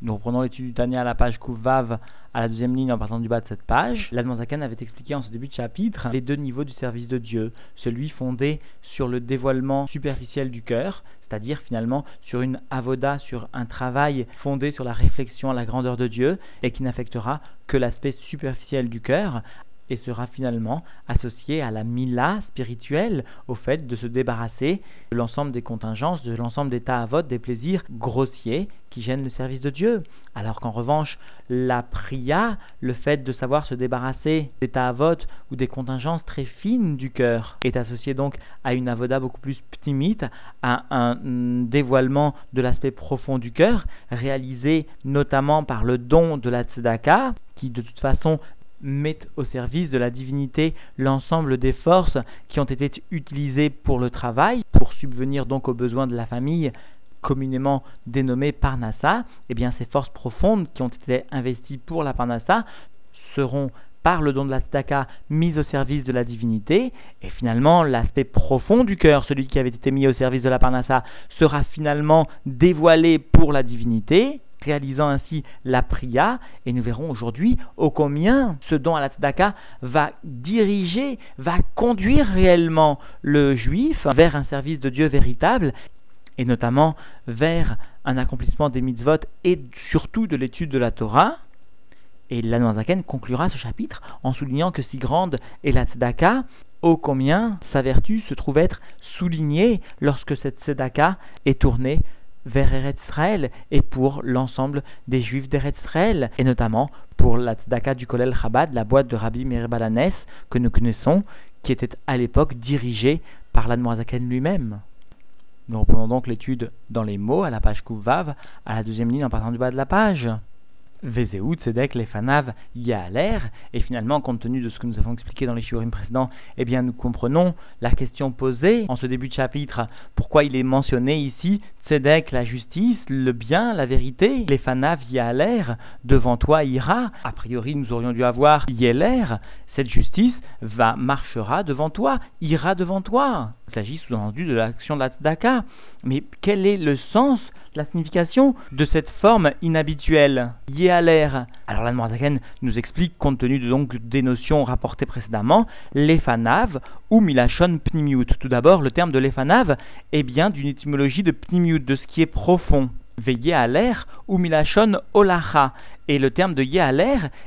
Nous reprenons l'étude du Tania à la page Kouvav, à la deuxième ligne en partant du bas de cette page. L'Admonzakan avait expliqué en ce début de chapitre les deux niveaux du service de Dieu. Celui fondé sur le dévoilement superficiel du cœur, c'est-à-dire finalement sur une avoda, sur un travail fondé sur la réflexion à la grandeur de Dieu, et qui n'affectera que l'aspect superficiel du cœur, et sera finalement associé à la mila spirituelle, au fait de se débarrasser de l'ensemble des contingences, de l'ensemble des ta'avot, des plaisirs grossiers qui gênent le service de Dieu. Alors qu'en revanche, la priya, le fait de savoir se débarrasser des ta'avot ou des contingences très fines du cœur, est associé donc à une avoda beaucoup plus ptimite, à un dévoilement de l'aspect profond du cœur, réalisé notamment par le don de la tzedaka, qui de toute façon met au service de la divinité l'ensemble des forces qui ont été utilisées pour le travail, pour subvenir donc aux besoins de la famille communément dénommée Parnassa, eh bien ces forces profondes qui ont été investies pour la Parnassa seront par le don de la staka mises au service de la divinité, et finalement l'aspect profond du cœur, celui qui avait été mis au service de la Parnassa, sera finalement dévoilé pour la divinité, réalisant ainsi la priya, et nous verrons aujourd'hui ô combien ce don à la tzedaka va diriger, va conduire réellement le juif vers un service de Dieu véritable, et notamment vers un accomplissement des mitzvot et surtout de l'étude de la Torah. Et l'Anouazaken conclura ce chapitre en soulignant que si grande est la tzedaka, ô combien sa vertu se trouve être soulignée lorsque cette tzedaka est tournée vers Eretz Israël et pour l'ensemble des juifs d'Eretz Israël, et notamment pour la tzedaka du Kolel Chabad, la boîte de Rabbi Meir Balanes que nous connaissons, qui était à l'époque dirigée par l'Admoazaken lui-même. Nous reprenons donc l'étude dans les mots à la page Kouvav, à la deuxième ligne en partant du bas de la page. Vezeu Tzedek Lefanav l'air et finalement, compte tenu de ce que nous avons expliqué dans les shiurim précédents, eh bien, nous comprenons la question posée en ce début de chapitre, pourquoi il est mentionné ici Tzedek, la justice, le bien, la vérité, Lefanav l'air devant toi ira. A priori, nous aurions dû avoir Yeler, cette justice va, marchera devant toi, ira devant toi. Il s'agit sous-entendu de l'action de la tzedaka. Mais quel est le sens la signification de cette forme inhabituelle, l'air. Alors la Noirzaken nous explique, compte tenu de, donc des notions rapportées précédemment, l'efanav ou milachon pnimiut. Tout d'abord, le terme de l'efanav est bien d'une étymologie de pnimiut, de ce qui est profond. Veiller à ou milachon olacha. Et le terme de yé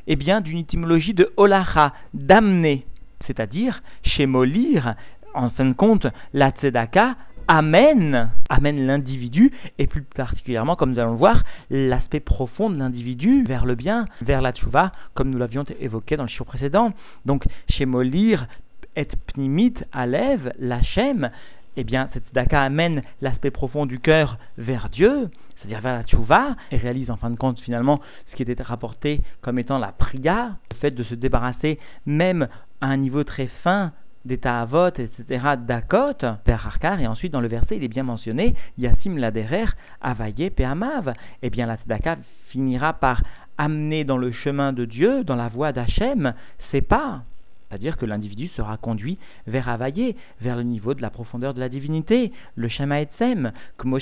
est bien d'une étymologie de olacha, d'amener. C'est-à-dire, chez Molir, en fin de compte, la tzedaka amène, amène l'individu, et plus particulièrement, comme nous allons le voir, l'aspect profond de l'individu vers le bien, vers la tchouva, comme nous l'avions évoqué dans le show précédent. Donc, chez Molir et pnimit, alève, lachem, eh bien, cette daka amène l'aspect profond du cœur vers Dieu, c'est-à-dire vers la tchouva, et réalise en fin de compte finalement ce qui était rapporté comme étant la priya, le fait de se débarrasser même à un niveau très fin des ta'avot, etc., d'akot, per et ensuite dans le verset, il est bien mentionné, yasim laderer, avaye pe'amav. Eh bien, la tzedaka finira par amener dans le chemin de Dieu, dans la voie d'Hachem, ses pas. C'est-à-dire que l'individu sera conduit vers Avaye, vers le niveau de la profondeur de la divinité, le Shema Etzem, comme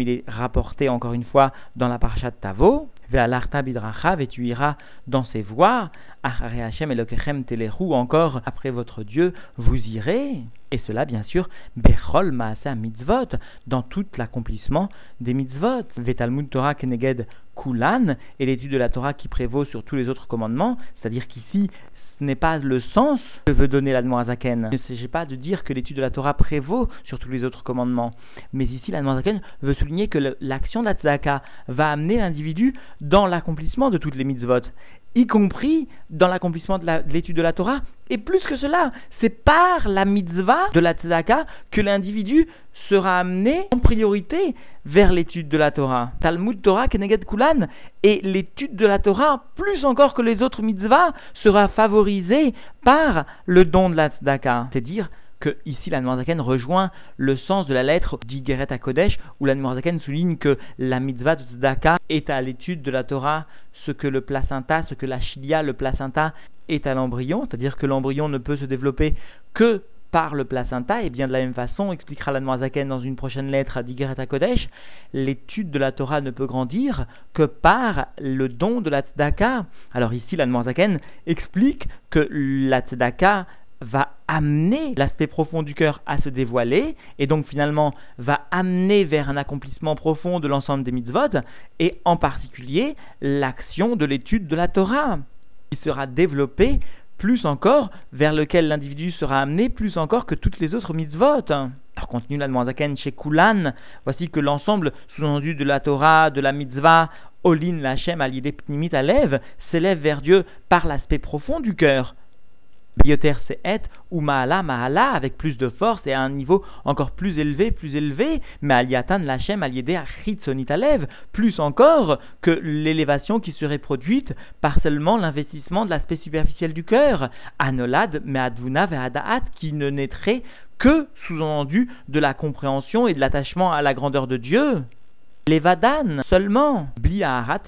il est rapporté encore une fois dans la Parashat Tavo, l'Arta Bidrachav, et tu iras dans ses voies, Achare Hashem Elokechem Telehu, encore après votre Dieu, vous irez. Et cela, bien sûr, Bechol Maasa Mitzvot, dans tout l'accomplissement des mitzvot. Vetalmud Torah Keneged Kulan, et l'étude de la Torah qui prévaut sur tous les autres commandements, c'est-à-dire qu'ici, ce n'est pas le sens que veut donner l'Admorazaken. Il ne s'agit pas de dire que l'étude de la Torah prévaut sur tous les autres commandements. Mais ici, l'Admorazaken veut souligner que l'action de la tzedaka va amener l'individu dans l'accomplissement de toutes les mitzvot y compris dans l'accomplissement de l'étude de, la Torah. Et plus que cela, c'est par la mitzvah de la tzedaka que l'individu sera amené en priorité vers l'étude de la Torah. Talmud Torah Keneged Kulan. Et l'étude de la Torah, plus encore que les autres mitzvahs, sera favorisée par le don de la tzedaka. C'est-à-dire que ici la Noirzaken rejoint le sens de la lettre d'Igeret à Kodesh, où la Noirzaken souligne que la mitzvah de tzedaka est à l'étude de la Torah ce que le placenta, ce que la chilia, le placenta, est à l'embryon, c'est-à-dire que l'embryon ne peut se développer que par le placenta, et bien de la même façon, expliquera la Zaken dans une prochaine lettre à Digeret Kodesh, l'étude de la Torah ne peut grandir que par le don de la tzedaka. Alors ici, la Zaken explique que la tzedaka va amener l'aspect profond du cœur à se dévoiler, et donc finalement va amener vers un accomplissement profond de l'ensemble des mitzvot, et en particulier l'action de l'étude de la Torah, qui sera développée plus encore, vers lequel l'individu sera amené plus encore que toutes les autres mitzvot. Alors continue la Zaken chez Kulan, voici que l'ensemble sous-entendu de la Torah, de la mitzvah, Olin, Lachem, Alidé, Pnimit, Alev, s'élève vers Dieu par l'aspect profond du cœur, Bioter et ou Maala Maala avec plus de force et à un niveau encore plus élevé, plus élevé, mais Aliatan Lachem Aliede Alev, plus encore que l'élévation qui serait produite par seulement l'investissement de l'aspect superficiel du cœur, Anolad Meadvuna Ve'adaat qui ne naîtrait que sous-entendu de la compréhension et de l'attachement à la grandeur de Dieu. Levadan seulement, Bliaharat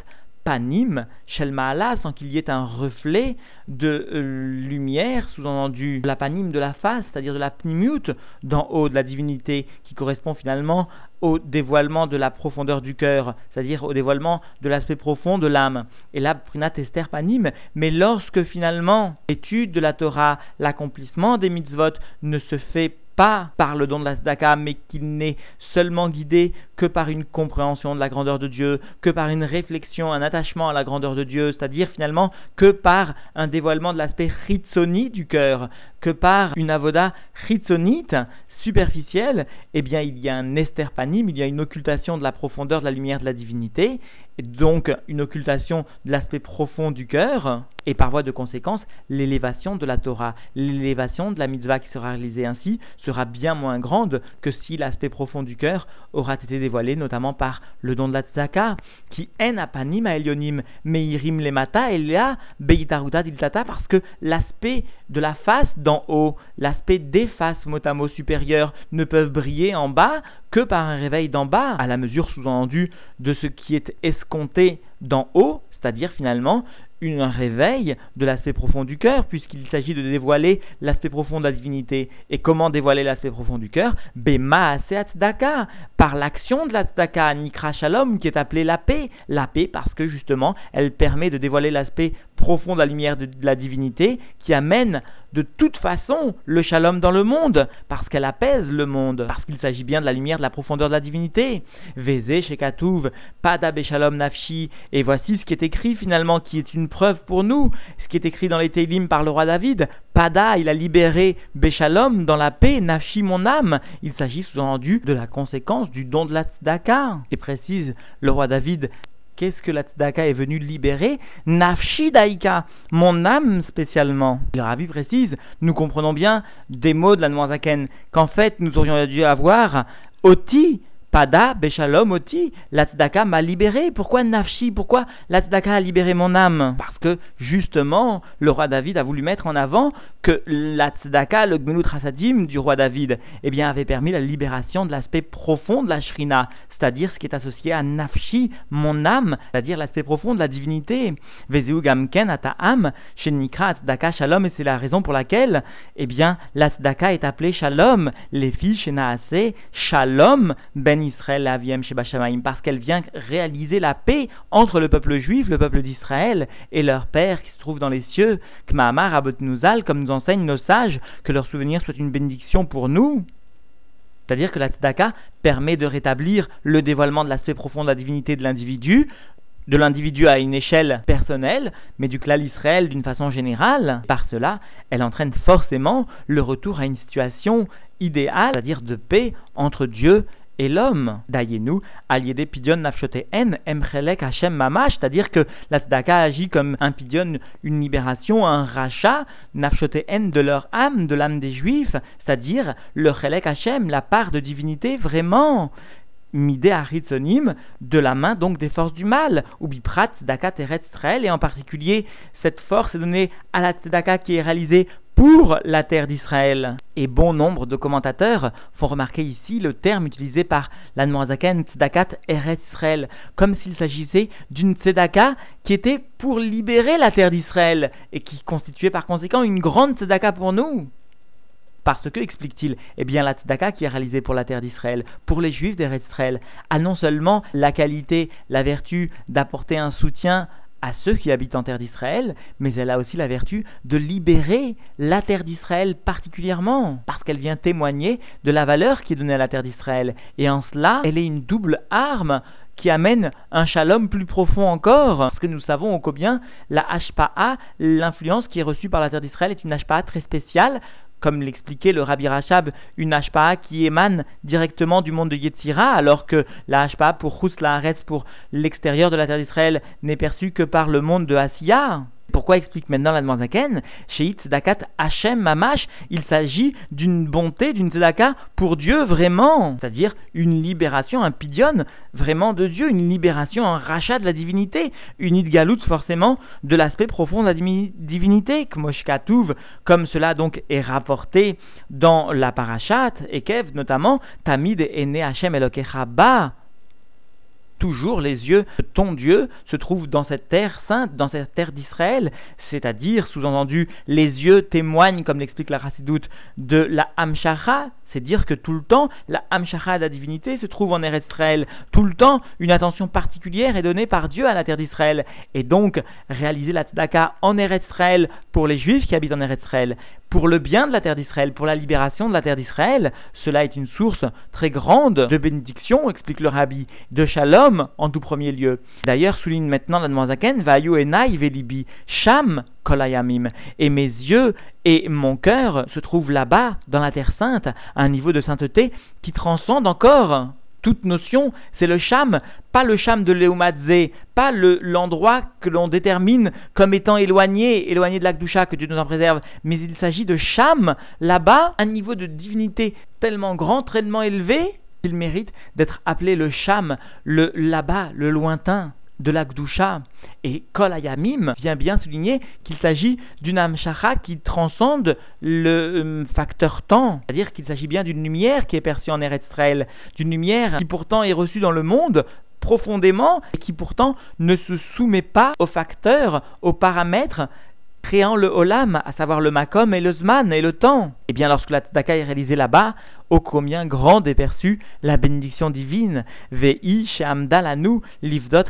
panim, shelmaala, sans qu'il y ait un reflet de euh, lumière, sous-entendu la panim de la face, c'est-à-dire de la pnimut, d'en haut de la divinité, qui correspond finalement au dévoilement de la profondeur du cœur, c'est-à-dire au dévoilement de l'aspect profond de l'âme. Et là, prinat ester panim, mais lorsque finalement l'étude de la Torah, l'accomplissement des mitzvot ne se fait pas par le don de la tzedaka, mais qu'il n'est seulement guidé que par une compréhension de la grandeur de Dieu, que par une réflexion, un attachement à la grandeur de Dieu, c'est-à-dire finalement que par un dévoilement de l'aspect chitsoni du cœur, que par une avoda chitsonite, superficielle, eh bien il y a un esterpanim, il y a une occultation de la profondeur de la lumière de la divinité, et donc une occultation de l'aspect profond du cœur, et par voie de conséquence, l'élévation de la Torah, l'élévation de la mitzvah qui sera réalisée ainsi sera bien moins grande que si l'aspect profond du cœur aura été dévoilé, notamment par le don de la tzaka, qui en apanim a elionim meirim lemata elia beitaruta diltata, parce que l'aspect de la face d'en haut, l'aspect des faces motamo supérieures ne peuvent briller en bas que par un réveil d'en bas, à la mesure sous-entendue de ce qui est escompté d'en haut, c'est-à-dire finalement un réveil de l'aspect profond du cœur, puisqu'il s'agit de dévoiler l'aspect profond de la divinité. Et comment dévoiler l'aspect profond du cœur? Bema daka par l'action de la tzedaka, Nikra Shalom, qui est appelée la paix. La paix parce que justement, elle permet de dévoiler l'aspect profond de la lumière de, la divinité, qui amène de toute façon le shalom dans le monde, parce qu'elle apaise le monde, parce qu'il s'agit bien de la lumière de la profondeur de la divinité. Vézé, Shekatouv, Pada Beshalom Nafshi, et voici ce qui est écrit finalement, qui est une preuve pour nous, ce qui est écrit dans les Télim par le roi David. Pada, il a libéré Beshalom dans la paix, Nafshi mon âme. Il s'agit sous-entendu de la conséquence du don de la tzedaka. Et précise le roi David, Qu'est-ce que la tzedaka est venue libérer Nafshi daika, mon âme spécialement. Le rabbi précise, nous comprenons bien des mots de la Noazaken, qu'en fait nous aurions dû avoir Oti, Pada, Beshalom, Oti, la tzedaka m'a libéré. Pourquoi Nafshi? Pourquoi la tzedaka a libéré mon âme? Parce que justement, le roi David a voulu mettre en avant que la tzedaka, le gmelut du roi David, eh bien, avait permis la libération de l'aspect profond de la shrina, c'est-à-dire ce qui est associé à nafshi, mon âme, c'est-à-dire l'aspect profond de la divinité. Vezeu gamken ata'am, shenikra tzedaka shalom, et c'est la raison pour laquelle, eh bien, est appelée shalom, les filles shenaase, shalom, ben Israël aviem shebashamaim, parce qu'elle vient réaliser la paix entre le peuple juif, le peuple d'Israël, et leur père qui se trouve dans les cieux, kma'amar abotnuzal, comme nous enseignent nos sages, que leur souvenir soit une bénédiction pour nous. C'est-à-dire que la tzedaka permet de rétablir le dévoilement de l'aspect profond de la divinité de l'individu, de l'individu à une échelle personnelle, mais du clan Israël d'une façon générale. Par cela, elle entraîne forcément le retour à une situation idéale, c'est-à-dire de paix entre Dieu et l'homme. Dayenu, aliédé pidion nafshote en, emchelek Hashem mamash, c'est-à-dire que la tzedaka agit comme un pidion, une libération, un rachat, nafshote en de leur âme, de l'âme des juifs, c'est-à-dire le chelek Hashem, la part de divinité vraiment midé aritzonim, de la main donc des forces du mal, ou biprat tzedaka et en particulier cette force est donnée à la tzedaka qui est réalisée pour la terre d'Israël. Et bon nombre de commentateurs font remarquer ici le terme utilisé par l'Anmoazaken Tzedakat Eretz Israël, comme s'il s'agissait d'une Tzedaka qui était pour libérer la terre d'Israël et qui constituait par conséquent une grande Tzedaka pour nous. Parce que, explique-t-il, eh bien la tzedaka qui est réalisée pour la terre d'Israël, pour les juifs d'Israël, a non seulement la qualité, la vertu d'apporter un soutien à ceux qui habitent en terre d'Israël, mais elle a aussi la vertu de libérer la terre d'Israël particulièrement, parce qu'elle vient témoigner de la valeur qui est donnée à la terre d'Israël. Et en cela, elle est une double arme qui amène un shalom plus profond encore, parce que nous savons combien la Hashpa'a, l'influence qui est reçue par la terre d'Israël, est une Hashpa'a très spéciale, comme l'expliquait le Rabbi Rachab, une Hashpa'a qui émane directement du monde de Yetzira, alors que la Hashpa'a pour Chus pour l'extérieur de la terre d'Israël, n'est perçue que par le monde de Asiya. Pourquoi explique maintenant la Zaken Chez Tzedaka Hachem Mamash, il s'agit d'une bonté, d'une Tzedaka pour Dieu vraiment, c'est-à-dire une libération, un pidion vraiment de Dieu, une libération, un rachat de la divinité, une idgalout forcément de l'aspect profond de la divinité, comme cela donc est rapporté dans la parachat, et Kev notamment, Tamid est né Hachem Elokecha toujours les yeux de ton Dieu se trouvent dans cette terre sainte, dans cette terre d'Israël, c'est-à-dire, sous-entendu, les yeux témoignent, comme l'explique la Chassidoute, de la Hamshara, c'est dire que tout le temps, la Hamshara de la divinité se trouve en Eretz Israël. Tout le temps, une attention particulière est donnée par Dieu à la terre d'Israël. Et donc, réaliser la tzedaka en Eretz Israël pour les Juifs qui habitent en Eretz Israël, pour le bien de la terre d'Israël, pour la libération de la terre d'Israël, cela est une source très grande de bénédiction, explique le rabbi, de shalom en tout premier lieu. D'ailleurs, souligne maintenant la Zaken, Vayu enai velibi, sham kolayamim. Et mes yeux et mon cœur se trouvent là-bas, dans la terre sainte, à un niveau de sainteté qui transcende encore toute notion, c'est le Sham, pas le Sham de Léomadze, pas l'endroit que l'on détermine comme étant éloigné, éloigné de l'Akdusha, que Dieu nous en préserve, mais il s'agit de Sham, là-bas, un niveau de divinité tellement grand, tellement élevé, qu'il mérite d'être appelé le Sham, le là-bas, le lointain de l'Akdusha. Et Kol Ayamim vient bien souligner qu'il s'agit d'une Amshara qui transcende le euh, facteur temps, c'est-à-dire qu'il s'agit bien d'une lumière qui est perçue en Eretz d'une lumière qui pourtant est reçue dans le monde profondément et qui pourtant ne se soumet pas aux facteurs, aux paramètres créant le Olam, à savoir le Makom et le Zman et le temps. Et eh bien lorsque la Tzedaka est réalisée là-bas, ô combien grande est perçue la bénédiction divine. Vei livdot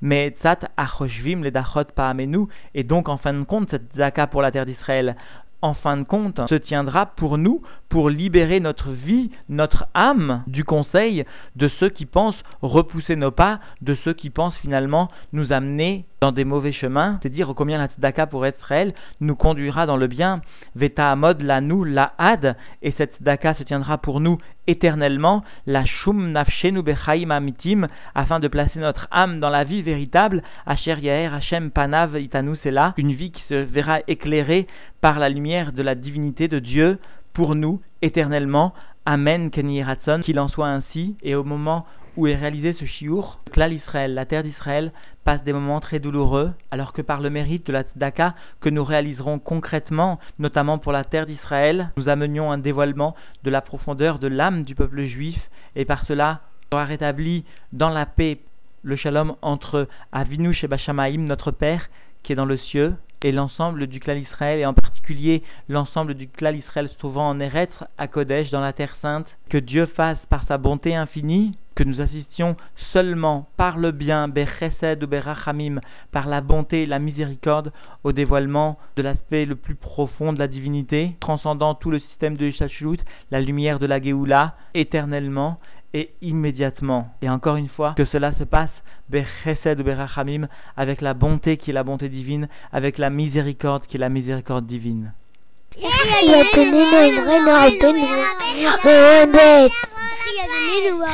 me'etzat achoshvim ledachot pa'amenu. Et donc en fin de compte, cette Tzedaka pour la terre d'Israël en fin de compte, se tiendra pour nous, pour libérer notre vie, notre âme du conseil de ceux qui pensent repousser nos pas, de ceux qui pensent finalement nous amener dans des mauvais chemins. C'est dire combien la tzedaka pour Israël nous conduira dans le bien. Veta amod la nous la had, et cette tzedaka se tiendra pour nous éternellement, la shum nafshenu bechaim amitim, afin de placer notre âme dans la vie véritable, asher yaher Hashem panav itanu là, une vie qui se verra éclairée par la lumière de la divinité de Dieu pour nous éternellement. Amen, Kenny Ratson, qu'il en soit ainsi, et au moment où est réalisé ce chiour, l'Israël, Israël, la terre d'Israël, passe des moments très douloureux, alors que par le mérite de la tzedaka que nous réaliserons concrètement, notamment pour la terre d'Israël, nous amenions un dévoilement de la profondeur de l'âme du peuple juif, et par cela sera rétabli dans la paix le shalom entre Avinu et Bashamaim, notre Père, qui est dans le ciel, et l'ensemble du clan Israël, et en particulier l'ensemble du clan Israël se trouvant en Eretz, à Kodesh, dans la terre sainte, que Dieu fasse par sa bonté infinie, que nous assistions seulement par le bien, Bechesed ou Berachamim, par la bonté et la miséricorde, au dévoilement de l'aspect le plus profond de la divinité, transcendant tout le système de Ishachlut, la lumière de la Géoula, éternellement et immédiatement. Et encore une fois, que cela se passe Bechesed ou Berachamim, avec la bonté qui est la bonté divine, avec la miséricorde qui est la miséricorde divine.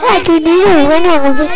Ai, tu dis, ouais, non, on veut...